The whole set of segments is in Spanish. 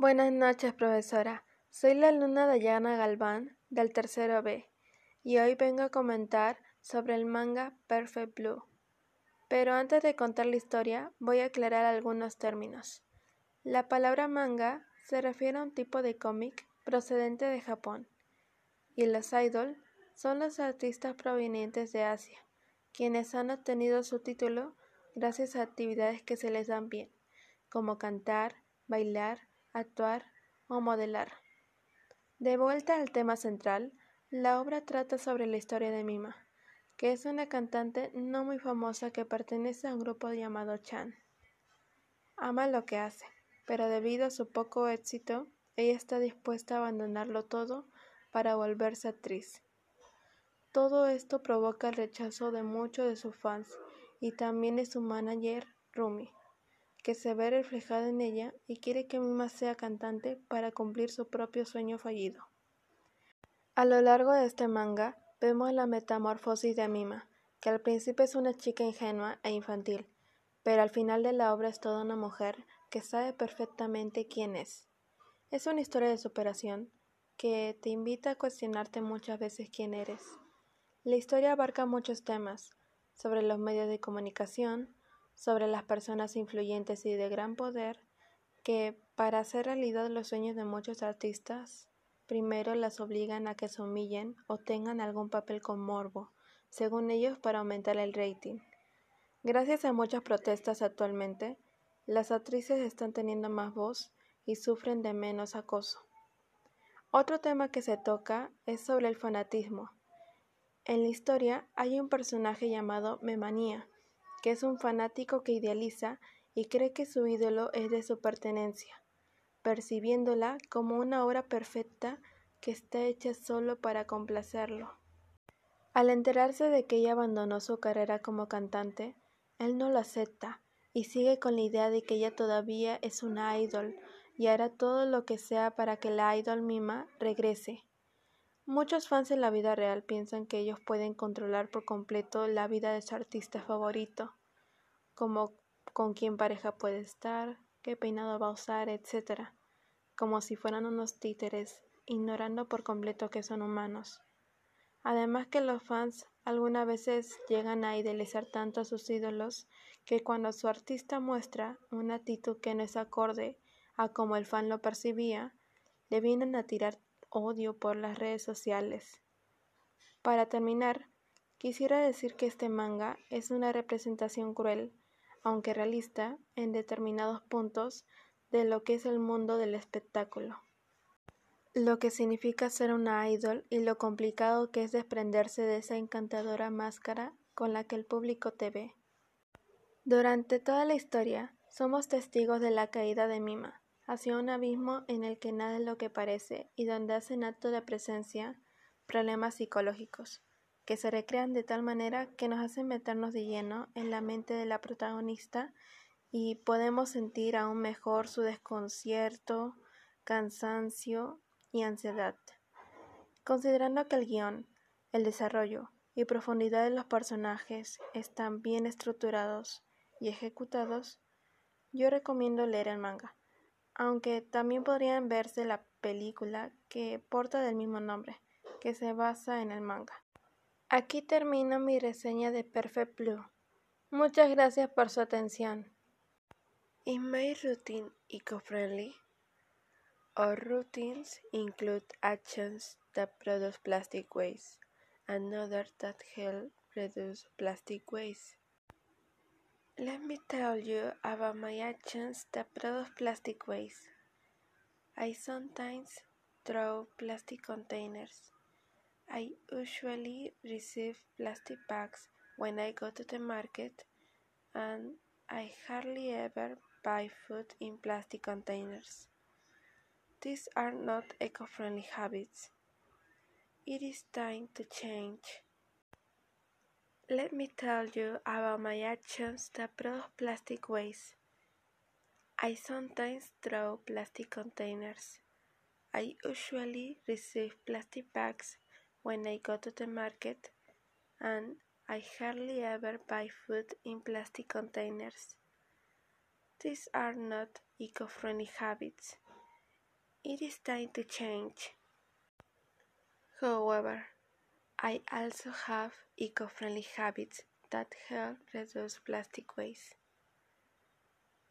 Buenas noches, profesora. Soy la alumna Dayana Galván, del tercero B, y hoy vengo a comentar sobre el manga Perfect Blue. Pero antes de contar la historia, voy a aclarar algunos términos. La palabra manga se refiere a un tipo de cómic procedente de Japón, y los idol son los artistas provenientes de Asia, quienes han obtenido su título gracias a actividades que se les dan bien, como cantar, bailar, actuar o modelar. De vuelta al tema central, la obra trata sobre la historia de Mima, que es una cantante no muy famosa que pertenece a un grupo llamado Chan. Ama lo que hace, pero debido a su poco éxito, ella está dispuesta a abandonarlo todo para volverse actriz. Todo esto provoca el rechazo de muchos de sus fans y también de su manager Rumi, que se ve reflejado en ella y quiere que Mima sea cantante para cumplir su propio sueño fallido. A lo largo de este manga vemos la metamorfosis de Mima, que al principio es una chica ingenua e infantil, pero al final de la obra es toda una mujer que sabe perfectamente quién es. Es una historia de superación que te invita a cuestionarte muchas veces quién eres. La historia abarca muchos temas, sobre los medios de comunicación, sobre las personas influyentes y de gran poder que, para hacer realidad los sueños de muchos artistas, primero las obligan a que se humillen o tengan algún papel con morbo, según ellos para aumentar el rating. Gracias a muchas protestas actualmente, las actrices están teniendo más voz y sufren de menos acoso. Otro tema que se toca es sobre el fanatismo. En la historia hay un personaje llamado Memanía, que es un fanático que idealiza y cree que su ídolo es de su pertenencia, percibiéndola como una obra perfecta que está hecha solo para complacerlo. Al enterarse de que ella abandonó su carrera como cantante, él no lo acepta y sigue con la idea de que ella todavía es una idol y hará todo lo que sea para que la idol mima regrese. Muchos fans en la vida real piensan que ellos pueden controlar por completo la vida de su artista favorito, como con quién pareja puede estar, qué peinado va a usar, etc., como si fueran unos títeres, ignorando por completo que son humanos. Además que los fans algunas veces llegan a idealizar tanto a sus ídolos que cuando su artista muestra una actitud que no es acorde a como el fan lo percibía, le vienen a tirar odio por las redes sociales. Para terminar, quisiera decir que este manga es una representación cruel, aunque realista, en determinados puntos de lo que es el mundo del espectáculo. Lo que significa ser una idol y lo complicado que es desprenderse de esa encantadora máscara con la que el público te ve. Durante toda la historia, somos testigos de la caída de Mima, hacia un abismo en el que nada es lo que parece y donde hacen acto de presencia problemas psicológicos, que se recrean de tal manera que nos hacen meternos de lleno en la mente de la protagonista y podemos sentir aún mejor su desconcierto, cansancio y ansiedad. Considerando que el guion, el desarrollo y profundidad de los personajes están bien estructurados y ejecutados, yo recomiendo leer el manga aunque también podrían verse la película que porta del mismo nombre, que se basa en el manga. Aquí termino mi reseña de Perfect Blue. Muchas gracias por su atención. In my routine eco-friendly, our routines include actions that produce plastic waste and others that help reduce plastic waste. Let me tell you about my actions that produce plastic waste. I sometimes throw plastic containers. I usually receive plastic bags when I go to the market, and I hardly ever buy food in plastic containers. These are not eco friendly habits. It is time to change. Let me tell you about my actions that produce plastic waste. I sometimes throw plastic containers. I usually receive plastic bags when I go to the market, and I hardly ever buy food in plastic containers. These are not eco friendly habits. It is time to change. However, I also have eco-friendly habits that help reduce plastic waste.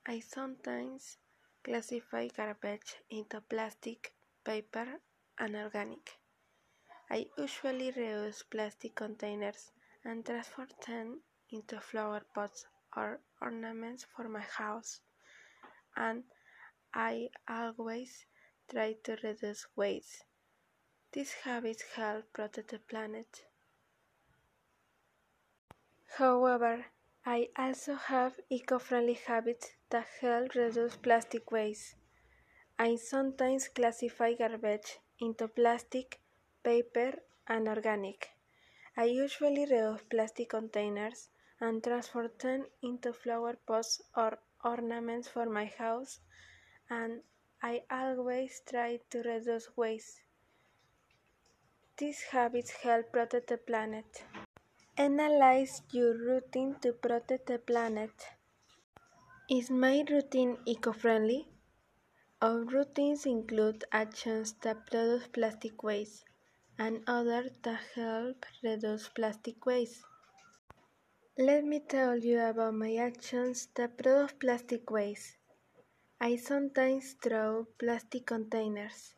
I sometimes classify garbage into plastic, paper, and organic. I usually reuse plastic containers and transform them into flower pots or ornaments for my house. And I always try to reduce waste. These habits help protect the planet. However, I also have eco-friendly habits that help reduce plastic waste. I sometimes classify garbage into plastic, paper, and organic. I usually reuse plastic containers and transform them into flower pots or ornaments for my house, and I always try to reduce waste. These habits help protect the planet. Analyze your routine to protect the planet. Is my routine eco-friendly? Our routines include actions that produce plastic waste and others that help reduce plastic waste. Let me tell you about my actions that produce plastic waste. I sometimes throw plastic containers.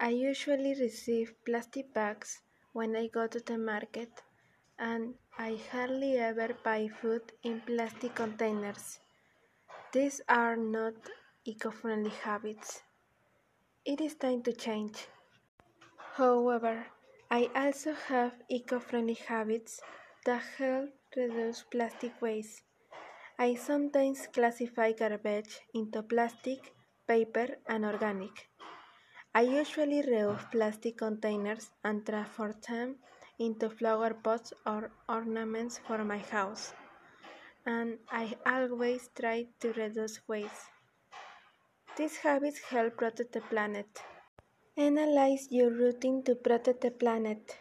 I usually receive plastic bags when I go to the market and I hardly ever buy food in plastic containers. These are not eco-friendly habits. It is time to change. However, I also have eco-friendly habits that help reduce plastic waste. I sometimes classify garbage into plastic, paper, and organic. I usually reuse plastic containers and transform them into flower pots or ornaments for my house. And I always try to reduce waste. These habits help protect the planet. Analyze your routine to protect the planet.